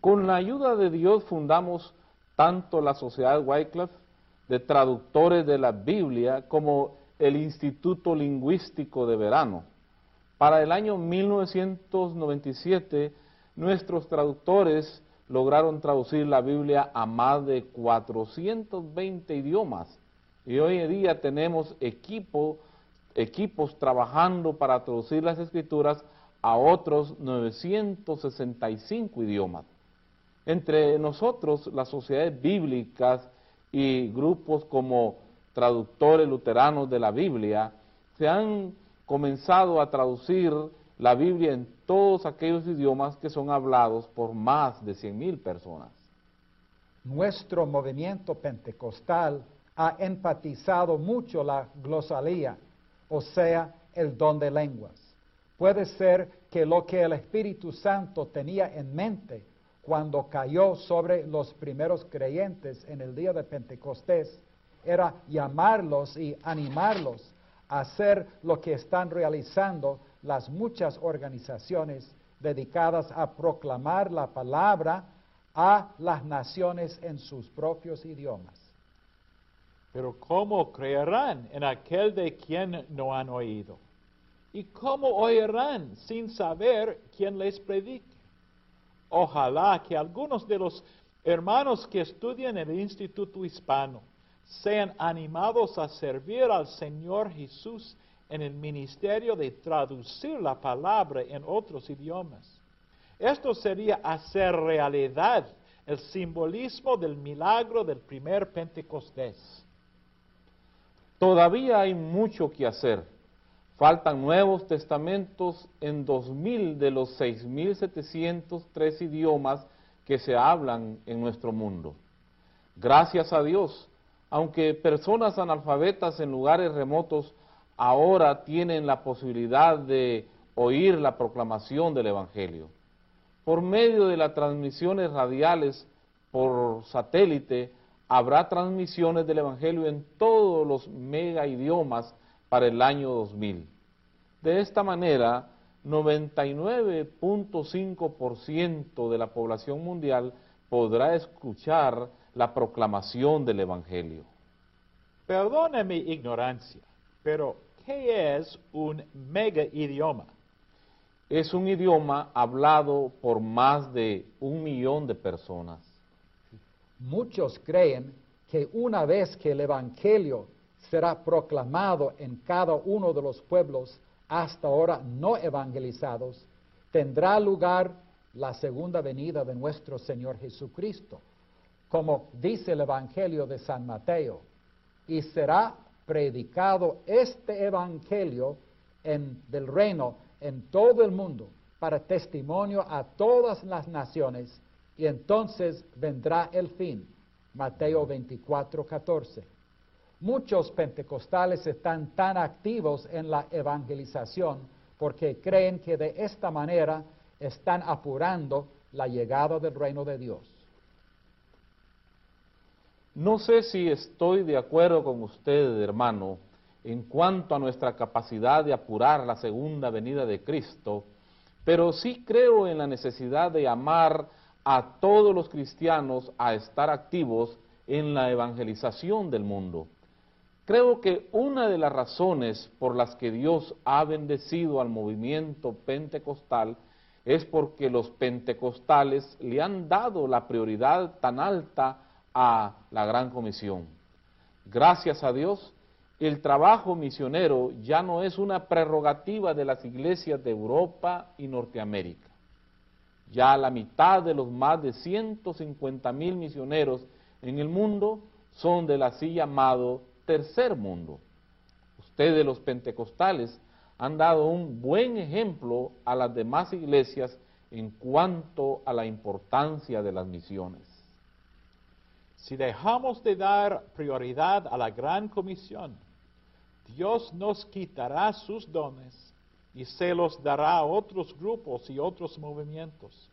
Con la ayuda de Dios fundamos tanto la Sociedad Wycliffe de Traductores de la Biblia como el Instituto Lingüístico de Verano. Para el año 1997 nuestros traductores lograron traducir la Biblia a más de 420 idiomas y hoy en día tenemos equipo, equipos trabajando para traducir las escrituras a otros 965 idiomas. Entre nosotros, las sociedades bíblicas y grupos como traductores luteranos de la Biblia, se han comenzado a traducir la Biblia en todos aquellos idiomas que son hablados por más de 100.000 personas. Nuestro movimiento pentecostal ha enfatizado mucho la glosalía, o sea, el don de lenguas. Puede ser que lo que el Espíritu Santo tenía en mente cuando cayó sobre los primeros creyentes en el día de Pentecostés era llamarlos y animarlos a hacer lo que están realizando las muchas organizaciones dedicadas a proclamar la palabra a las naciones en sus propios idiomas. Pero ¿cómo creerán en aquel de quien no han oído? ¿Y cómo oirán sin saber quién les predique? Ojalá que algunos de los hermanos que estudian en el Instituto Hispano sean animados a servir al Señor Jesús en el ministerio de traducir la palabra en otros idiomas. Esto sería hacer realidad el simbolismo del milagro del primer Pentecostés. Todavía hay mucho que hacer. Faltan nuevos testamentos en 2000 de los 6703 idiomas que se hablan en nuestro mundo. Gracias a Dios, aunque personas analfabetas en lugares remotos ahora tienen la posibilidad de oír la proclamación del Evangelio. Por medio de las transmisiones radiales por satélite, habrá transmisiones del Evangelio en todos los mega idiomas para el año 2000. De esta manera, 99.5% de la población mundial podrá escuchar la proclamación del Evangelio. Perdone mi ignorancia, pero ¿qué es un mega idioma? Es un idioma hablado por más de un millón de personas. Muchos creen que una vez que el Evangelio será proclamado en cada uno de los pueblos hasta ahora no evangelizados, tendrá lugar la segunda venida de nuestro Señor Jesucristo, como dice el Evangelio de San Mateo, y será predicado este Evangelio en, del reino en todo el mundo para testimonio a todas las naciones y entonces vendrá el fin. Mateo 24, 14. Muchos pentecostales están tan activos en la evangelización porque creen que de esta manera están apurando la llegada del reino de Dios. No sé si estoy de acuerdo con ustedes, hermano, en cuanto a nuestra capacidad de apurar la segunda venida de Cristo, pero sí creo en la necesidad de amar a todos los cristianos a estar activos en la evangelización del mundo. Creo que una de las razones por las que Dios ha bendecido al movimiento pentecostal es porque los pentecostales le han dado la prioridad tan alta a la gran comisión. Gracias a Dios, el trabajo misionero ya no es una prerrogativa de las iglesias de Europa y Norteamérica. Ya la mitad de los más de 150 mil misioneros en el mundo son del así llamado tercer mundo. Ustedes los pentecostales han dado un buen ejemplo a las demás iglesias en cuanto a la importancia de las misiones. Si dejamos de dar prioridad a la gran comisión, Dios nos quitará sus dones y se los dará a otros grupos y otros movimientos.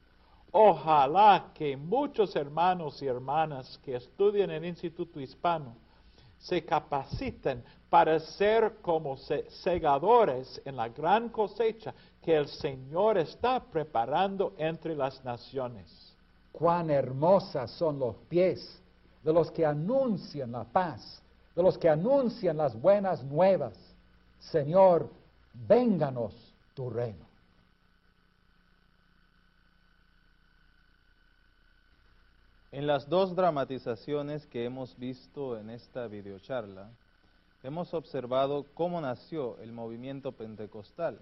Ojalá que muchos hermanos y hermanas que estudian en el Instituto Hispano se capaciten para ser como segadores en la gran cosecha que el Señor está preparando entre las naciones. Cuán hermosas son los pies de los que anuncian la paz, de los que anuncian las buenas nuevas. Señor, vénganos tu reino. En las dos dramatizaciones que hemos visto en esta videocharla, hemos observado cómo nació el movimiento pentecostal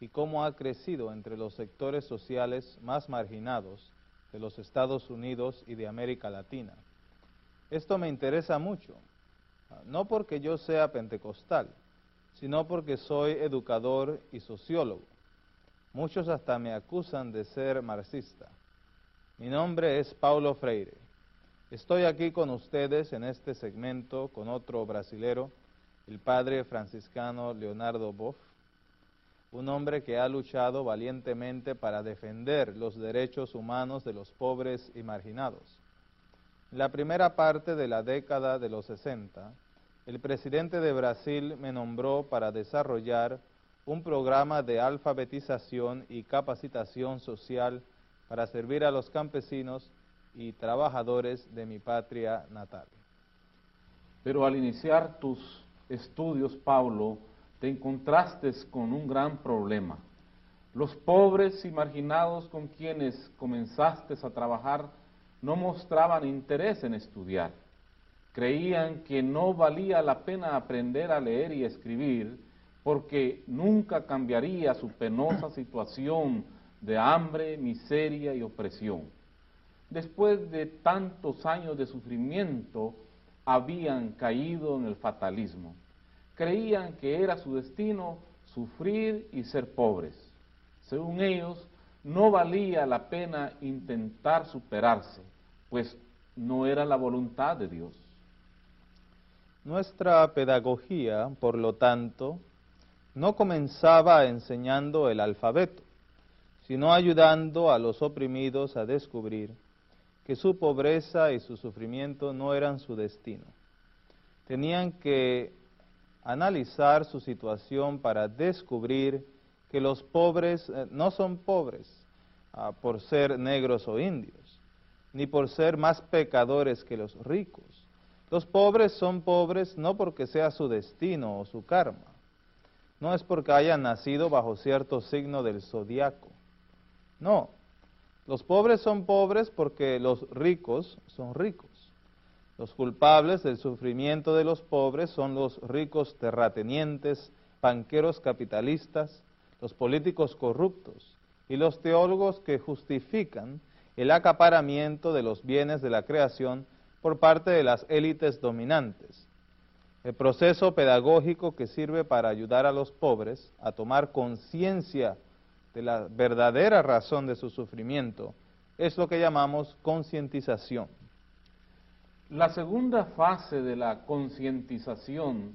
y cómo ha crecido entre los sectores sociales más marginados de los Estados Unidos y de América Latina. Esto me interesa mucho, no porque yo sea pentecostal, sino porque soy educador y sociólogo. Muchos hasta me acusan de ser marxista. Mi nombre es Paulo Freire. Estoy aquí con ustedes en este segmento con otro brasilero, el padre franciscano Leonardo Boff, un hombre que ha luchado valientemente para defender los derechos humanos de los pobres y marginados. En la primera parte de la década de los 60, el presidente de Brasil me nombró para desarrollar un programa de alfabetización y capacitación social para servir a los campesinos y trabajadores de mi patria natal. Pero al iniciar tus estudios, Pablo, te encontraste con un gran problema. Los pobres y marginados con quienes comenzaste a trabajar no mostraban interés en estudiar. Creían que no valía la pena aprender a leer y escribir porque nunca cambiaría su penosa situación de hambre, miseria y opresión. Después de tantos años de sufrimiento, habían caído en el fatalismo. Creían que era su destino sufrir y ser pobres. Según ellos, no valía la pena intentar superarse, pues no era la voluntad de Dios. Nuestra pedagogía, por lo tanto, no comenzaba enseñando el alfabeto, sino ayudando a los oprimidos a descubrir que su pobreza y su sufrimiento no eran su destino. Tenían que analizar su situación para descubrir que los pobres eh, no son pobres ah, por ser negros o indios, ni por ser más pecadores que los ricos. Los pobres son pobres no porque sea su destino o su karma, no es porque hayan nacido bajo cierto signo del zodiaco, no, los pobres son pobres porque los ricos son ricos. Los culpables del sufrimiento de los pobres son los ricos terratenientes, banqueros capitalistas, los políticos corruptos y los teólogos que justifican el acaparamiento de los bienes de la creación por parte de las élites dominantes. El proceso pedagógico que sirve para ayudar a los pobres a tomar conciencia de la verdadera razón de su sufrimiento, es lo que llamamos concientización. La segunda fase de la concientización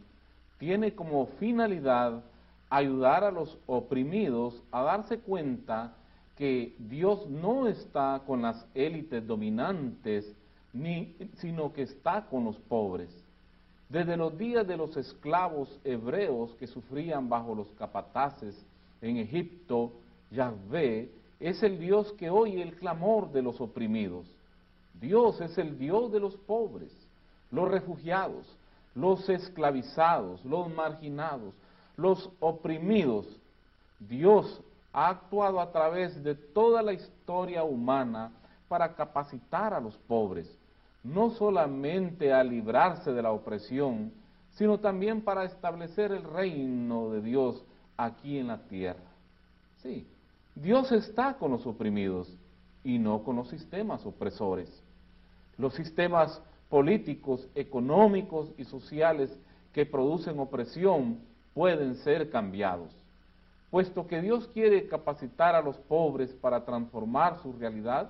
tiene como finalidad ayudar a los oprimidos a darse cuenta que Dios no está con las élites dominantes, ni, sino que está con los pobres. Desde los días de los esclavos hebreos que sufrían bajo los capataces en Egipto, Yahvé es el Dios que oye el clamor de los oprimidos. Dios es el Dios de los pobres, los refugiados, los esclavizados, los marginados, los oprimidos. Dios ha actuado a través de toda la historia humana para capacitar a los pobres, no solamente a librarse de la opresión, sino también para establecer el reino de Dios aquí en la tierra. Sí, Dios está con los oprimidos y no con los sistemas opresores. Los sistemas políticos, económicos y sociales que producen opresión pueden ser cambiados. Puesto que Dios quiere capacitar a los pobres para transformar su realidad,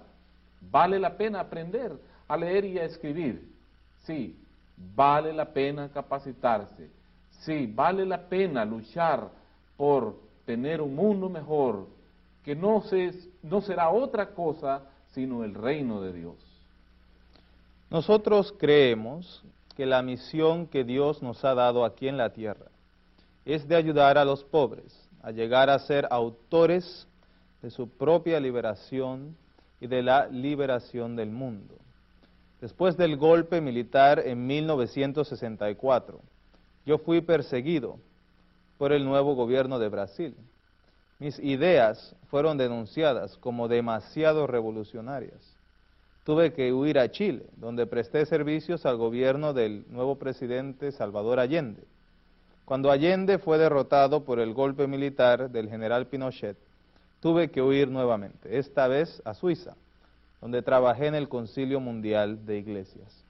vale la pena aprender a leer y a escribir. Sí, vale la pena capacitarse. Sí, vale la pena luchar por tener un mundo mejor que no, será otra cosa sino el reino de Dios. Nosotros creemos que la misión que Dios nos ha dado aquí en la tierra es de ayudar a los pobres a llegar a ser autores de su propia liberación y de la liberación del mundo. Después del golpe militar en 1964, yo fui perseguido por el nuevo gobierno de Brasil mis ideas fueron denunciadas como demasiado revolucionarias. tuve que huir a Chile, donde presté servicios al gobierno del nuevo presidente Salvador Allende. Cuando Allende fue derrotado por el golpe militar del general Pinochet, tuve que huir nuevamente, esta vez a Suiza, donde trabajé en el Concilio Mundial de Iglesias.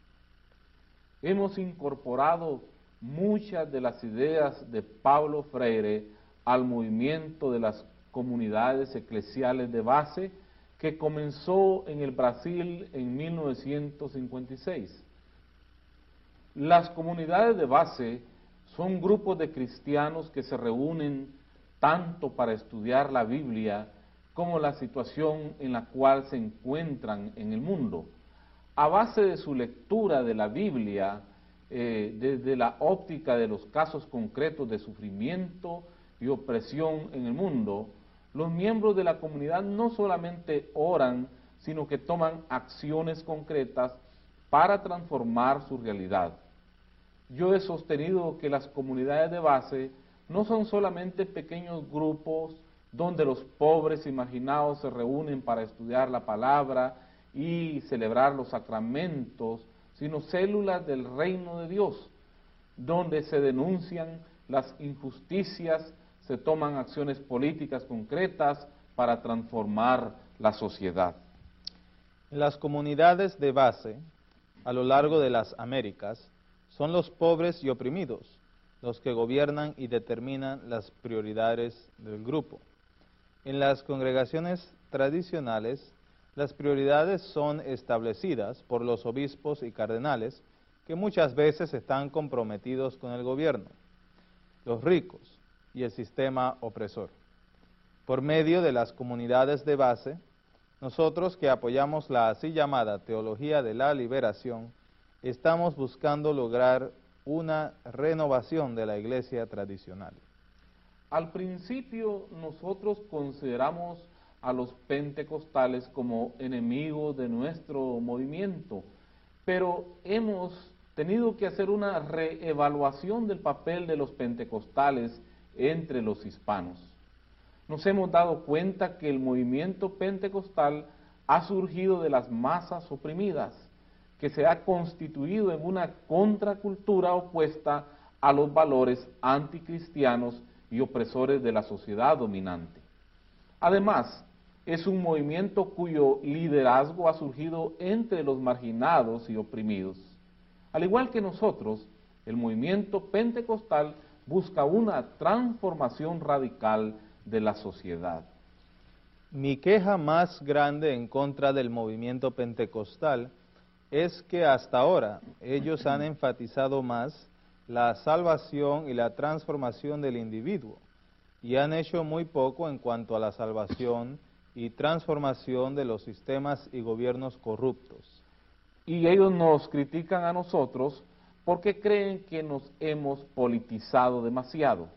Hemos incorporado muchas de las ideas de Pablo Freire al movimiento de las comunidades eclesiales de base que comenzó en el Brasil en 1956. Las comunidades de base son grupos de cristianos que se reúnen tanto para estudiar la Biblia como la situación en la cual se encuentran en el mundo. A base de su lectura de la Biblia, eh, desde la óptica de los casos concretos de sufrimiento y opresión en el mundo, los miembros de la comunidad no solamente oran, sino que toman acciones concretas para transformar su realidad. Yo he sostenido que las comunidades de base no son solamente pequeños grupos donde los pobres imaginados se reúnen para estudiar la palabra y celebrar los sacramentos, sino células del reino de Dios, donde se denuncian las injusticias, se toman acciones políticas concretas para transformar la sociedad. En las comunidades de base, a lo largo de las Américas, son los pobres y oprimidos los que gobiernan y determinan las prioridades del grupo. En las congregaciones tradicionales, las prioridades son establecidas por los obispos y cardenales, que muchas veces están comprometidos con el gobierno, los ricos y el sistema opresor. Por medio de las comunidades de base, nosotros que apoyamos la así llamada teología de la liberación, estamos buscando lograr una renovación de la iglesia tradicional. Al principio nosotros consideramos a los pentecostales como enemigos de nuestro movimiento, pero hemos tenido que hacer una reevaluación del papel de los pentecostales entre los hispanos. Nos hemos dado cuenta que el movimiento pentecostal ha surgido de las masas oprimidas, que se ha constituido en una contracultura opuesta a los valores anticristianos y opresores de la sociedad dominante. Además, es un movimiento cuyo liderazgo ha surgido entre los marginados y oprimidos. Al igual que nosotros, el movimiento pentecostal busca una transformación radical de la sociedad. Mi queja más grande en contra del movimiento pentecostal es que hasta ahora ellos han enfatizado más la salvación y la transformación del individuo y han hecho muy poco en cuanto a la salvación y transformación de los sistemas y gobiernos corruptos. Y ellos nos critican a nosotros porque creen que nos hemos politizado demasiado.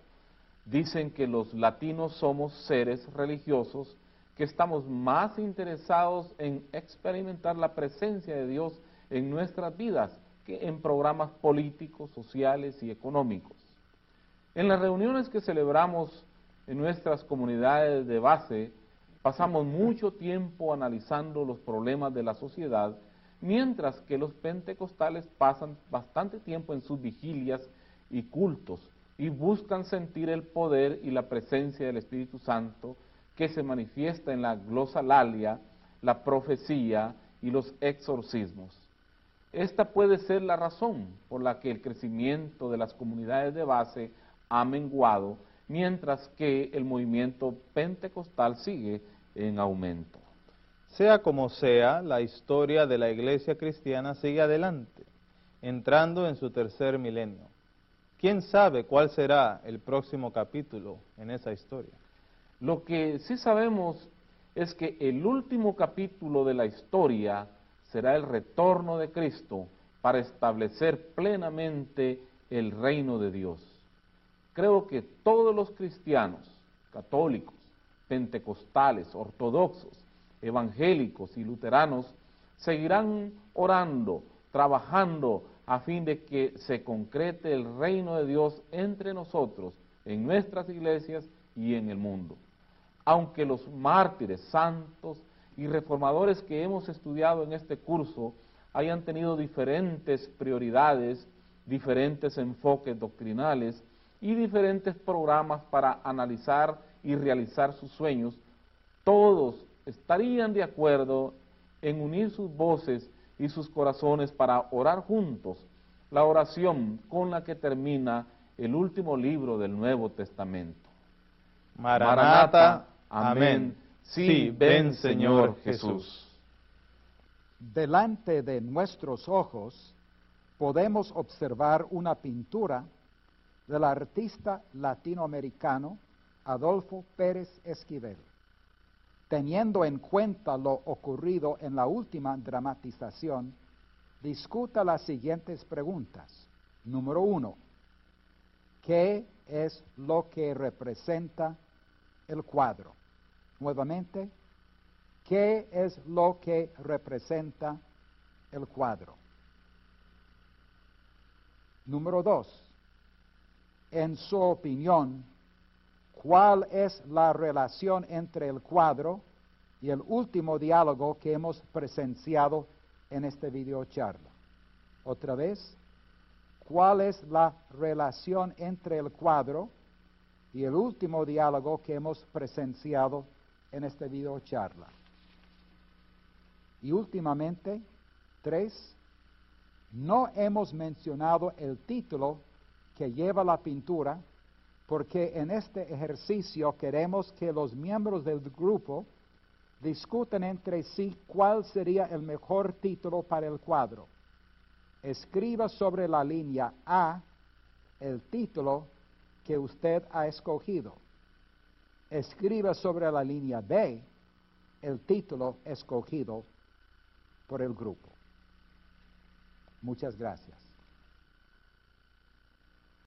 Dicen que los latinos somos seres religiosos, que estamos más interesados en experimentar la presencia de Dios en nuestras vidas que en programas políticos, sociales y económicos. En las reuniones que celebramos en nuestras comunidades de base, Pasamos mucho tiempo analizando los problemas de la sociedad, mientras que los pentecostales pasan bastante tiempo en sus vigilias y cultos y buscan sentir el poder y la presencia del Espíritu Santo que se manifiesta en la glosalalia, la profecía y los exorcismos. Esta puede ser la razón por la que el crecimiento de las comunidades de base ha menguado mientras que el movimiento pentecostal sigue en aumento. Sea como sea, la historia de la iglesia cristiana sigue adelante, entrando en su tercer milenio. ¿Quién sabe cuál será el próximo capítulo en esa historia? Lo que sí sabemos es que el último capítulo de la historia será el retorno de Cristo para establecer plenamente el reino de Dios creo que todos los cristianos, católicos, pentecostales, ortodoxos, evangélicos y luteranos, seguirán orando, trabajando a fin de que se concrete el reino de Dios entre nosotros, en nuestras iglesias y en el mundo. Aunque los mártires santos y reformadores que hemos estudiado en este curso hayan tenido diferentes prioridades, diferentes enfoques doctrinales y diferentes programas para analizar y realizar sus sueños, todos estarían de acuerdo en unir sus voces y sus corazones para orar juntos la oración con la que termina el último libro del Nuevo Testamento. Maranata, amén. Sí, ven Señor Jesús. Delante de nuestros ojos podemos observar una pintura del artista latinoamericano Adolfo Pérez Esquivel. Teniendo en cuenta lo ocurrido en la última dramatización, discuta las siguientes preguntas. Número uno, ¿qué es lo que representa el cuadro? Nuevamente, ¿qué es lo que representa el cuadro? Número dos, en su opinión, ¿cuál es la relación entre el cuadro y el último diálogo que hemos presenciado en este video charla? Otra vez, ¿cuál es la relación entre el cuadro y el último diálogo que hemos presenciado en este video charla? Y últimamente, tres, no hemos mencionado el título que lleva la pintura, porque en este ejercicio queremos que los miembros del grupo discutan entre sí cuál sería el mejor título para el cuadro. Escriba sobre la línea A el título que usted ha escogido. Escriba sobre la línea B el título escogido por el grupo. Muchas gracias.